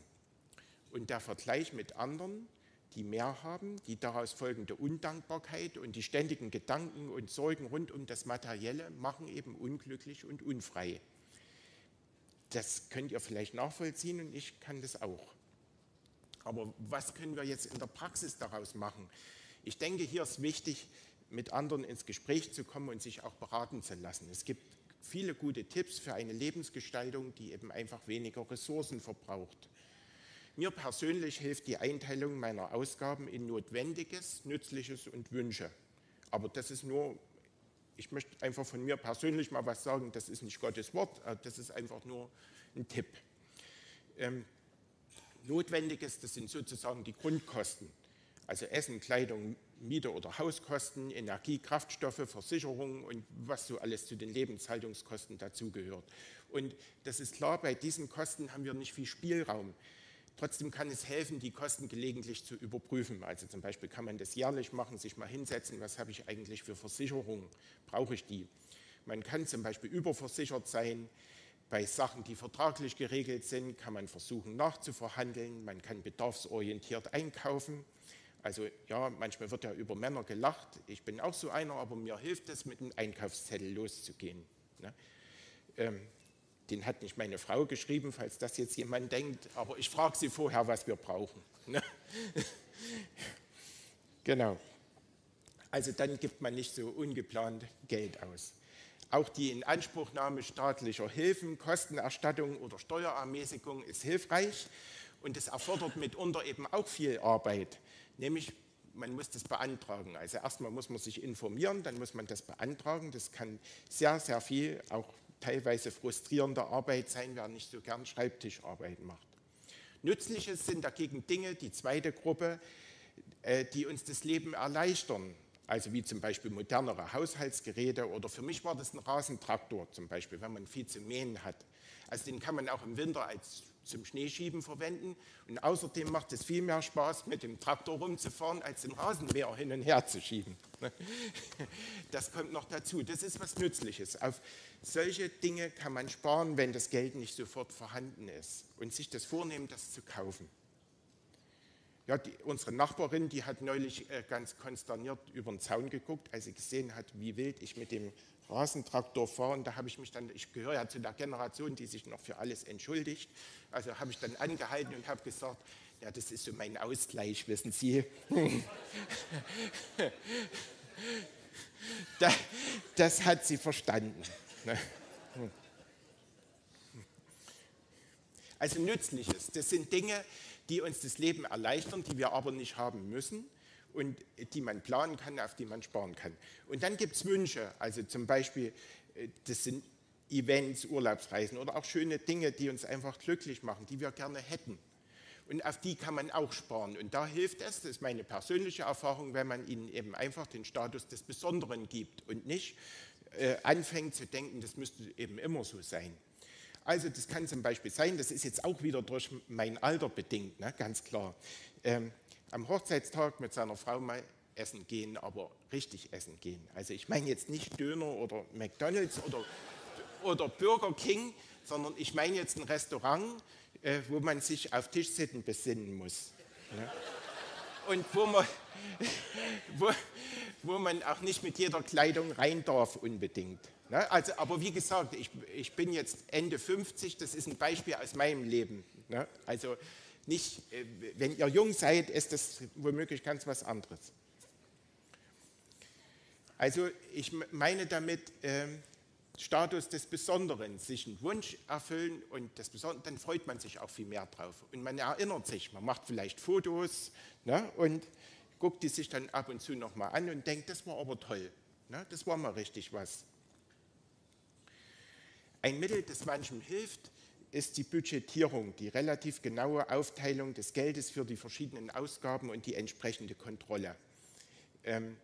Und der Vergleich mit anderen, die mehr haben, die daraus folgende Undankbarkeit und die ständigen Gedanken und Sorgen rund um das Materielle machen eben unglücklich und unfrei. Das könnt ihr vielleicht nachvollziehen und ich kann das auch. Aber was können wir jetzt in der Praxis daraus machen? Ich denke, hier ist wichtig, mit anderen ins Gespräch zu kommen und sich auch beraten zu lassen. Es gibt viele gute Tipps für eine Lebensgestaltung, die eben einfach weniger Ressourcen verbraucht. Mir persönlich hilft die Einteilung meiner Ausgaben in Notwendiges, Nützliches und Wünsche. Aber das ist nur, ich möchte einfach von mir persönlich mal was sagen, das ist nicht Gottes Wort, äh, das ist einfach nur ein Tipp. Ähm, Notwendiges, das sind sozusagen die Grundkosten. Also Essen, Kleidung, Miete oder Hauskosten, Energie, Kraftstoffe, Versicherungen und was so alles zu den Lebenshaltungskosten dazugehört. Und das ist klar, bei diesen Kosten haben wir nicht viel Spielraum. Trotzdem kann es helfen, die Kosten gelegentlich zu überprüfen. Also zum Beispiel kann man das jährlich machen, sich mal hinsetzen, was habe ich eigentlich für Versicherungen, brauche ich die. Man kann zum Beispiel überversichert sein, bei Sachen, die vertraglich geregelt sind, kann man versuchen nachzuverhandeln. Man kann bedarfsorientiert einkaufen. Also ja, manchmal wird ja über Männer gelacht. Ich bin auch so einer, aber mir hilft es, mit einem Einkaufszettel loszugehen. Ne? Ähm, den hat nicht meine Frau geschrieben, falls das jetzt jemand denkt, aber ich frage sie vorher, was wir brauchen. Ne? genau. Also dann gibt man nicht so ungeplant Geld aus. Auch die Inanspruchnahme staatlicher Hilfen, Kostenerstattung oder Steuerermäßigung ist hilfreich und es erfordert mitunter eben auch viel Arbeit, nämlich man muss das beantragen. Also erstmal muss man sich informieren, dann muss man das beantragen. Das kann sehr, sehr viel, auch teilweise frustrierende Arbeit sein, wer nicht so gern Schreibtischarbeit macht. Nützliches sind dagegen Dinge, die zweite Gruppe, äh, die uns das Leben erleichtern. Also wie zum Beispiel modernere Haushaltsgeräte oder für mich war das ein Rasentraktor zum Beispiel, wenn man viel zu mähen hat. Also den kann man auch im Winter als zum Schneeschieben verwenden. Und außerdem macht es viel mehr Spaß, mit dem Traktor rumzufahren, als den Rasenmäher hin und her zu schieben. Das kommt noch dazu. Das ist was Nützliches. Auf solche Dinge kann man sparen, wenn das Geld nicht sofort vorhanden ist und sich das vornehmen, das zu kaufen. Ja, die, unsere Nachbarin, die hat neulich äh, ganz konsterniert über den Zaun geguckt, als sie gesehen hat, wie wild ich mit dem Rasentraktor fahre. Und da habe ich mich dann, ich gehöre ja zu der Generation, die sich noch für alles entschuldigt. Also habe ich dann angehalten und habe gesagt, ja, das ist so mein Ausgleich, wissen Sie. das hat sie verstanden. Also Nützliches, das sind Dinge, die uns das Leben erleichtern, die wir aber nicht haben müssen und die man planen kann, auf die man sparen kann. Und dann gibt es Wünsche, also zum Beispiel, äh, das sind Events, Urlaubsreisen oder auch schöne Dinge, die uns einfach glücklich machen, die wir gerne hätten. Und auf die kann man auch sparen. Und da hilft es, das ist meine persönliche Erfahrung, wenn man ihnen eben einfach den Status des Besonderen gibt und nicht äh, anfängt zu denken, das müsste eben immer so sein. Also das kann zum Beispiel sein, das ist jetzt auch wieder durch mein Alter bedingt, ne, ganz klar. Ähm, am Hochzeitstag mit seiner Frau mal essen gehen, aber richtig essen gehen. Also ich meine jetzt nicht Döner oder McDonald's oder, oder Burger King, sondern ich meine jetzt ein Restaurant, äh, wo man sich auf Tischsitten besinnen muss. Ne? Und wo man, wo, wo man auch nicht mit jeder Kleidung rein darf unbedingt. Ne? Also, aber wie gesagt, ich, ich bin jetzt Ende 50, das ist ein Beispiel aus meinem Leben. Ne? Also nicht, äh, wenn ihr jung seid, ist das womöglich ganz was anderes. Also ich meine damit äh, Status des Besonderen, sich einen Wunsch erfüllen und das Besondere, dann freut man sich auch viel mehr drauf. Und man erinnert sich, man macht vielleicht Fotos ne, und guckt die sich dann ab und zu nochmal an und denkt, das war aber toll, ne, das war mal richtig was. Ein Mittel, das manchem hilft, ist die Budgetierung, die relativ genaue Aufteilung des Geldes für die verschiedenen Ausgaben und die entsprechende Kontrolle. Ähm,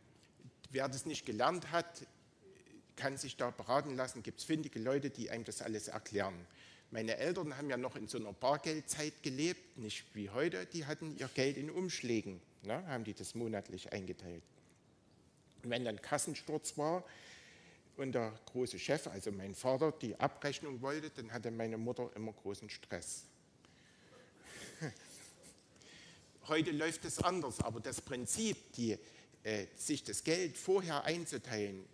wer das nicht gelernt hat, kann sich da beraten lassen, gibt es findige Leute, die einem das alles erklären. Meine Eltern haben ja noch in so einer Bargeldzeit gelebt, nicht wie heute, die hatten ihr Geld in Umschlägen, ne, haben die das monatlich eingeteilt. Und wenn dann Kassensturz war, und der große Chef, also mein Vater, die Abrechnung wollte, dann hatte meine Mutter immer großen Stress. Heute läuft es anders, aber das Prinzip, die, äh, sich das Geld vorher einzuteilen,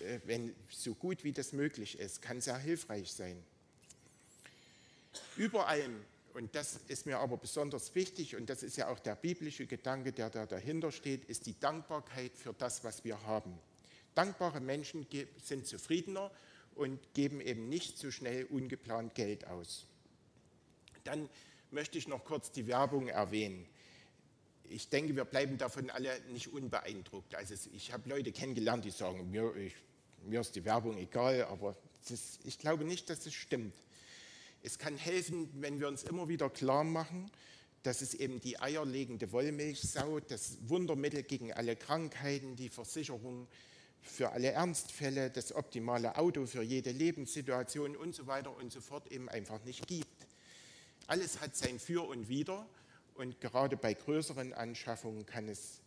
äh, wenn so gut wie das möglich ist, kann sehr hilfreich sein. Über allem, und das ist mir aber besonders wichtig, und das ist ja auch der biblische Gedanke, der da dahinter steht, ist die Dankbarkeit für das, was wir haben. Dankbare Menschen sind zufriedener und geben eben nicht so schnell ungeplant Geld aus. Dann möchte ich noch kurz die Werbung erwähnen. Ich denke, wir bleiben davon alle nicht unbeeindruckt. Also ich habe Leute kennengelernt, die sagen, mir, ich, mir ist die Werbung egal, aber ist, ich glaube nicht, dass es stimmt. Es kann helfen, wenn wir uns immer wieder klar machen, dass es eben die eierlegende Wollmilchsau, das Wundermittel gegen alle Krankheiten, die Versicherung, für alle Ernstfälle, das optimale Auto für jede Lebenssituation und so weiter und so fort eben einfach nicht gibt. Alles hat sein Für und Wider und gerade bei größeren Anschaffungen kann es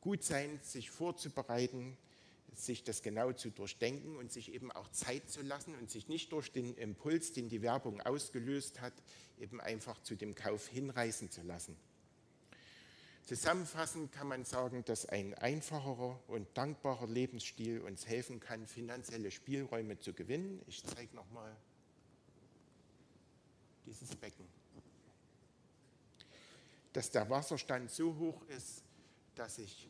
gut sein, sich vorzubereiten, sich das genau zu durchdenken und sich eben auch Zeit zu lassen und sich nicht durch den Impuls, den die Werbung ausgelöst hat, eben einfach zu dem Kauf hinreißen zu lassen. Zusammenfassend kann man sagen, dass ein einfacherer und dankbarer Lebensstil uns helfen kann, finanzielle Spielräume zu gewinnen. Ich zeige nochmal dieses Becken. Dass der Wasserstand so hoch ist, dass ich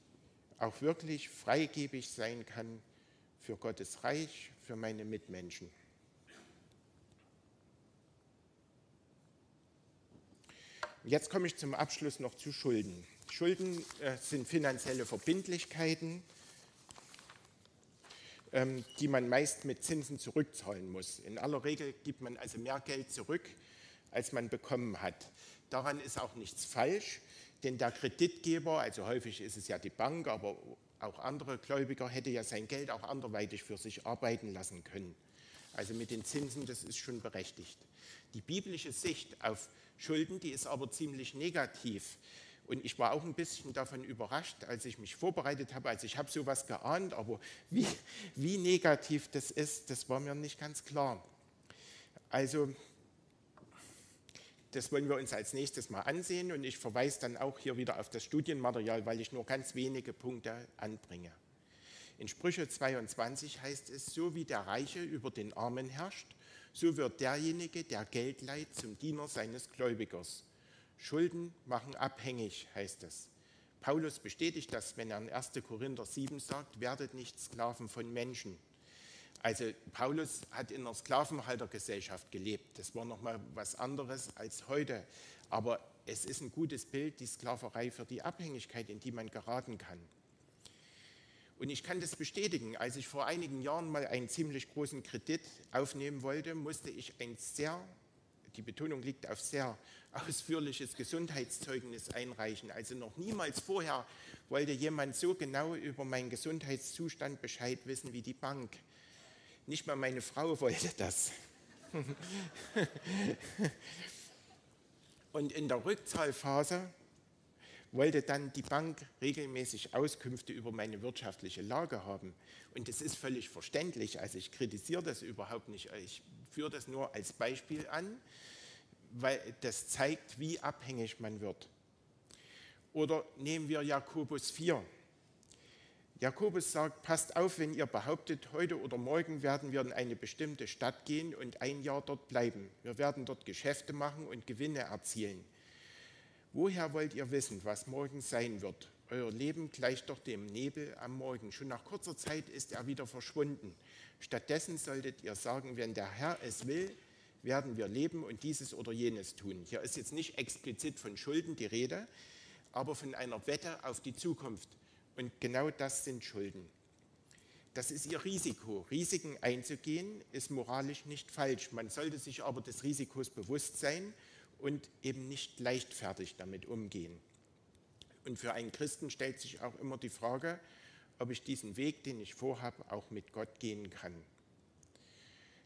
auch wirklich freigebig sein kann für Gottes Reich, für meine Mitmenschen. Jetzt komme ich zum Abschluss noch zu Schulden. Schulden äh, sind finanzielle Verbindlichkeiten, ähm, die man meist mit Zinsen zurückzahlen muss. In aller Regel gibt man also mehr Geld zurück, als man bekommen hat. Daran ist auch nichts falsch, denn der Kreditgeber, also häufig ist es ja die Bank, aber auch andere Gläubiger, hätte ja sein Geld auch anderweitig für sich arbeiten lassen können. Also mit den Zinsen, das ist schon berechtigt. Die biblische Sicht auf Schulden, die ist aber ziemlich negativ. Und ich war auch ein bisschen davon überrascht, als ich mich vorbereitet habe. Also ich habe sowas geahnt, aber wie, wie negativ das ist, das war mir nicht ganz klar. Also das wollen wir uns als nächstes mal ansehen und ich verweise dann auch hier wieder auf das Studienmaterial, weil ich nur ganz wenige Punkte anbringe. In Sprüche 22 heißt es, so wie der Reiche über den Armen herrscht, so wird derjenige, der Geld leiht, zum Diener seines Gläubigers. Schulden machen abhängig, heißt es. Paulus bestätigt das, wenn er in 1. Korinther 7 sagt, werdet nicht Sklaven von Menschen. Also Paulus hat in einer Sklavenhaltergesellschaft gelebt. Das war nochmal was anderes als heute. Aber es ist ein gutes Bild, die Sklaverei für die Abhängigkeit, in die man geraten kann. Und ich kann das bestätigen. Als ich vor einigen Jahren mal einen ziemlich großen Kredit aufnehmen wollte, musste ich ein sehr, die Betonung liegt auf sehr ausführliches Gesundheitszeugnis einreichen. Also noch niemals vorher wollte jemand so genau über meinen Gesundheitszustand Bescheid wissen wie die Bank. Nicht mal meine Frau wollte das. Und in der Rückzahlphase wollte dann die Bank regelmäßig Auskünfte über meine wirtschaftliche Lage haben. Und das ist völlig verständlich. Also ich kritisiere das überhaupt nicht. Ich führe das nur als Beispiel an, weil das zeigt, wie abhängig man wird. Oder nehmen wir Jakobus 4. Jakobus sagt, passt auf, wenn ihr behauptet, heute oder morgen werden wir in eine bestimmte Stadt gehen und ein Jahr dort bleiben. Wir werden dort Geschäfte machen und Gewinne erzielen. Woher wollt ihr wissen, was morgen sein wird? Euer Leben gleicht doch dem Nebel am Morgen. Schon nach kurzer Zeit ist er wieder verschwunden. Stattdessen solltet ihr sagen, wenn der Herr es will, werden wir leben und dieses oder jenes tun. Hier ist jetzt nicht explizit von Schulden die Rede, aber von einer Wette auf die Zukunft. Und genau das sind Schulden. Das ist ihr Risiko. Risiken einzugehen ist moralisch nicht falsch. Man sollte sich aber des Risikos bewusst sein und eben nicht leichtfertig damit umgehen. Und für einen Christen stellt sich auch immer die Frage, ob ich diesen Weg, den ich vorhabe, auch mit Gott gehen kann.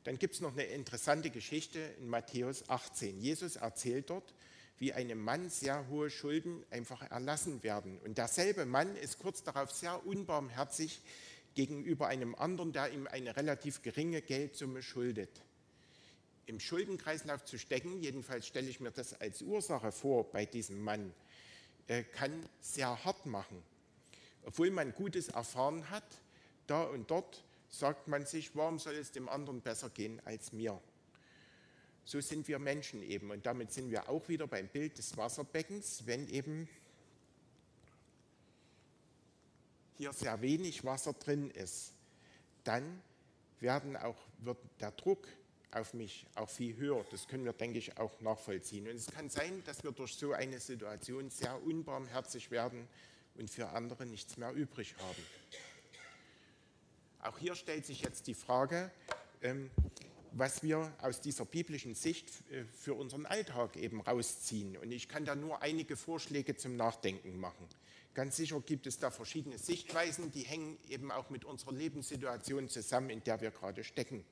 Dann gibt es noch eine interessante Geschichte in Matthäus 18. Jesus erzählt dort, wie einem Mann sehr hohe Schulden einfach erlassen werden. Und derselbe Mann ist kurz darauf sehr unbarmherzig gegenüber einem anderen, der ihm eine relativ geringe Geldsumme schuldet. Im Schuldenkreislauf zu stecken, jedenfalls stelle ich mir das als Ursache vor bei diesem Mann, äh, kann sehr hart machen. Obwohl man Gutes erfahren hat, da und dort sagt man sich, warum soll es dem anderen besser gehen als mir? So sind wir Menschen eben. Und damit sind wir auch wieder beim Bild des Wasserbeckens, wenn eben hier sehr wenig Wasser drin ist, dann werden auch, wird der Druck auf mich auch viel höher. Das können wir, denke ich, auch nachvollziehen. Und es kann sein, dass wir durch so eine Situation sehr unbarmherzig werden und für andere nichts mehr übrig haben. Auch hier stellt sich jetzt die Frage, ähm, was wir aus dieser biblischen Sicht äh, für unseren Alltag eben rausziehen. Und ich kann da nur einige Vorschläge zum Nachdenken machen. Ganz sicher gibt es da verschiedene Sichtweisen, die hängen eben auch mit unserer Lebenssituation zusammen, in der wir gerade stecken.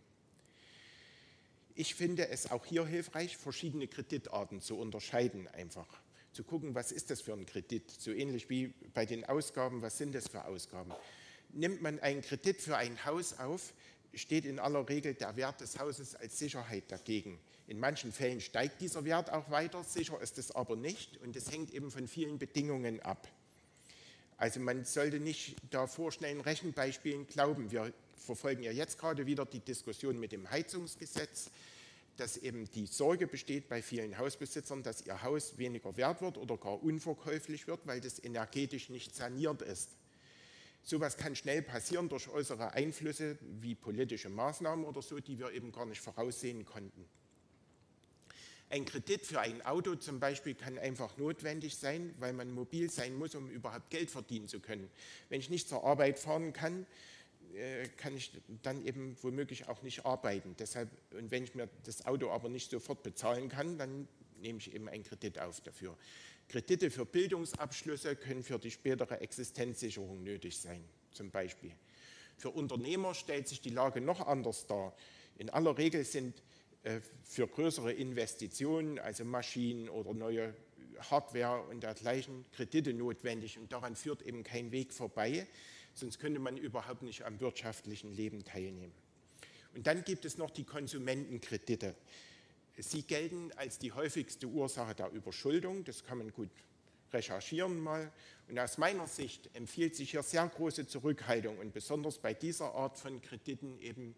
Ich finde es auch hier hilfreich, verschiedene Kreditarten zu unterscheiden einfach. Zu gucken, was ist das für ein Kredit? So ähnlich wie bei den Ausgaben, was sind das für Ausgaben? Nimmt man einen Kredit für ein Haus auf, steht in aller Regel der Wert des Hauses als Sicherheit dagegen. In manchen Fällen steigt dieser Wert auch weiter, sicher ist es aber nicht und es hängt eben von vielen Bedingungen ab. Also man sollte nicht da vorschnellen Rechenbeispielen glauben. Wir verfolgen ja jetzt gerade wieder die Diskussion mit dem Heizungsgesetz, dass eben die Sorge besteht bei vielen Hausbesitzern, dass ihr Haus weniger wert wird oder gar unverkäuflich wird, weil das energetisch nicht saniert ist. Sowas kann schnell passieren durch äußere Einflüsse wie politische Maßnahmen oder so, die wir eben gar nicht voraussehen konnten. Ein Kredit für ein Auto zum Beispiel kann einfach notwendig sein, weil man mobil sein muss, um überhaupt Geld verdienen zu können. Wenn ich nicht zur Arbeit fahren kann, äh, kann ich dann eben womöglich auch nicht arbeiten. Deshalb, und wenn ich mir das Auto aber nicht sofort bezahlen kann, dann nehme ich eben einen Kredit auf dafür. Kredite für Bildungsabschlüsse können für die spätere Existenzsicherung nötig sein, zum Beispiel. Für Unternehmer stellt sich die Lage noch anders dar. In aller Regel sind äh, für größere Investitionen, also Maschinen oder neue Hardware und dergleichen, Kredite notwendig. Und daran führt eben kein Weg vorbei, sonst könnte man überhaupt nicht am wirtschaftlichen Leben teilnehmen. Und dann gibt es noch die Konsumentenkredite. Sie gelten als die häufigste Ursache der Überschuldung. Das kann man gut recherchieren mal. Und aus meiner Sicht empfiehlt sich hier sehr große Zurückhaltung und besonders bei dieser Art von Krediten eben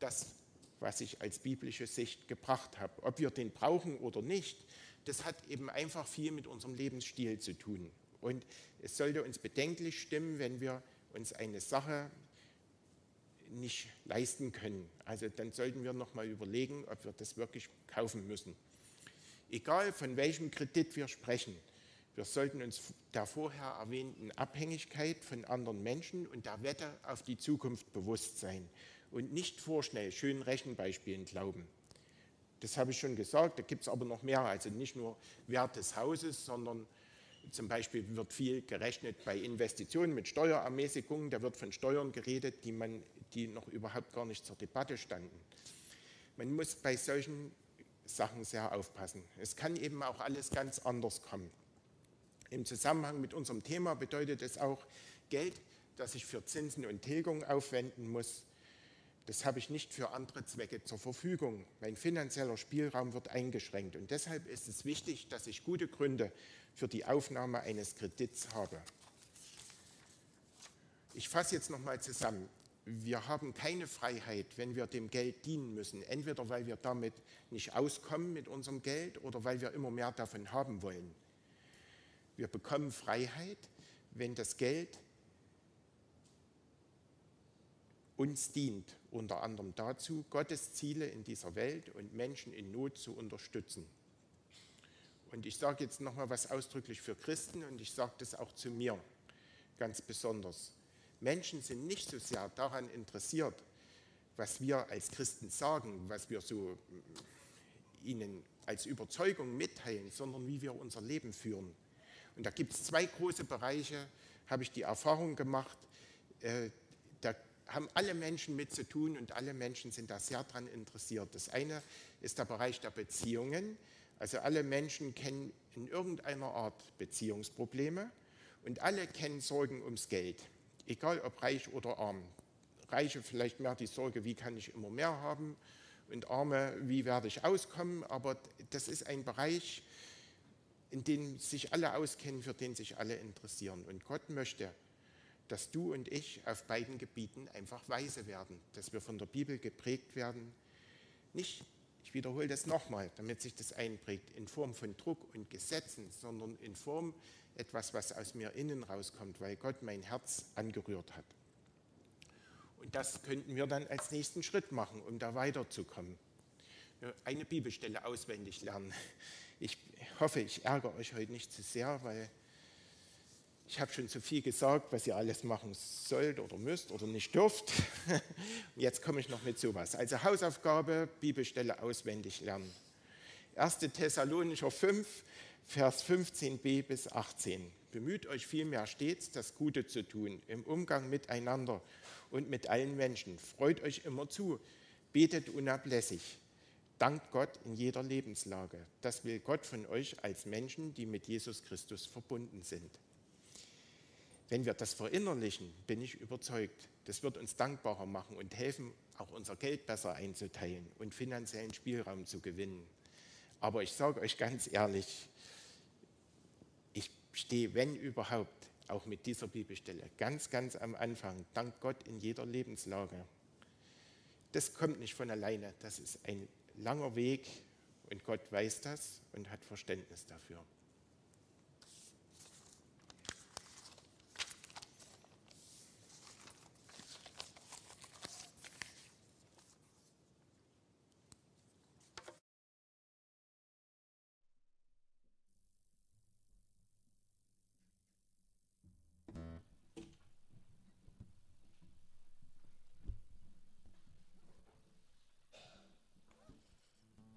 das, was ich als biblische Sicht gebracht habe. Ob wir den brauchen oder nicht, das hat eben einfach viel mit unserem Lebensstil zu tun. Und es sollte uns bedenklich stimmen, wenn wir uns eine Sache nicht leisten können. Also dann sollten wir noch mal überlegen, ob wir das wirklich kaufen müssen. Egal von welchem Kredit wir sprechen, wir sollten uns der vorher erwähnten Abhängigkeit von anderen Menschen und der Wette auf die Zukunft bewusst sein und nicht vorschnell schönen Rechenbeispielen glauben. Das habe ich schon gesagt, da gibt es aber noch mehr, also nicht nur Wert des Hauses, sondern zum Beispiel wird viel gerechnet bei Investitionen mit Steuerermäßigungen, da wird von Steuern geredet, die, man, die noch überhaupt gar nicht zur Debatte standen. Man muss bei solchen Sachen sehr aufpassen. Es kann eben auch alles ganz anders kommen. Im Zusammenhang mit unserem Thema bedeutet es auch Geld, das ich für Zinsen und Tilgung aufwenden muss. Das habe ich nicht für andere Zwecke zur Verfügung. Mein finanzieller Spielraum wird eingeschränkt. Und deshalb ist es wichtig, dass ich gute Gründe für die Aufnahme eines Kredits habe. Ich fasse jetzt nochmal zusammen. Wir haben keine Freiheit, wenn wir dem Geld dienen müssen. Entweder weil wir damit nicht auskommen mit unserem Geld oder weil wir immer mehr davon haben wollen. Wir bekommen Freiheit, wenn das Geld uns dient, unter anderem dazu, Gottes Ziele in dieser Welt und Menschen in Not zu unterstützen. Und ich sage jetzt nochmal was ausdrücklich für Christen und ich sage das auch zu mir ganz besonders. Menschen sind nicht so sehr daran interessiert, was wir als Christen sagen, was wir so mm, ihnen als Überzeugung mitteilen, sondern wie wir unser Leben führen. Und da gibt es zwei große Bereiche, habe ich die Erfahrung gemacht, äh, da haben alle Menschen mit zu tun und alle Menschen sind da sehr daran interessiert. Das eine ist der Bereich der Beziehungen. Also alle Menschen kennen in irgendeiner Art Beziehungsprobleme und alle kennen Sorgen ums Geld, egal ob reich oder arm. Reiche vielleicht mehr die Sorge, wie kann ich immer mehr haben und Arme, wie werde ich auskommen. Aber das ist ein Bereich, in dem sich alle auskennen, für den sich alle interessieren. Und Gott möchte, dass du und ich auf beiden Gebieten einfach weise werden, dass wir von der Bibel geprägt werden, nicht ich wiederhole das nochmal, damit sich das einprägt, in Form von Druck und Gesetzen, sondern in Form etwas, was aus mir innen rauskommt, weil Gott mein Herz angerührt hat. Und das könnten wir dann als nächsten Schritt machen, um da weiterzukommen. Eine Bibelstelle auswendig lernen. Ich hoffe, ich ärgere euch heute nicht zu sehr, weil ich habe schon zu viel gesagt, was ihr alles machen sollt oder müsst oder nicht dürft. Jetzt komme ich noch mit sowas. Also Hausaufgabe, Bibelstelle auswendig lernen. 1. Thessalonicher 5, Vers 15b bis 18. Bemüht euch vielmehr stets, das Gute zu tun, im Umgang miteinander und mit allen Menschen. Freut euch immer zu, betet unablässig. Dankt Gott in jeder Lebenslage. Das will Gott von euch als Menschen, die mit Jesus Christus verbunden sind. Wenn wir das verinnerlichen, bin ich überzeugt, das wird uns dankbarer machen und helfen, auch unser Geld besser einzuteilen und finanziellen Spielraum zu gewinnen. Aber ich sage euch ganz ehrlich, ich stehe, wenn überhaupt, auch mit dieser Bibelstelle ganz, ganz am Anfang, dank Gott in jeder Lebenslage. Das kommt nicht von alleine, das ist ein langer Weg und Gott weiß das und hat Verständnis dafür.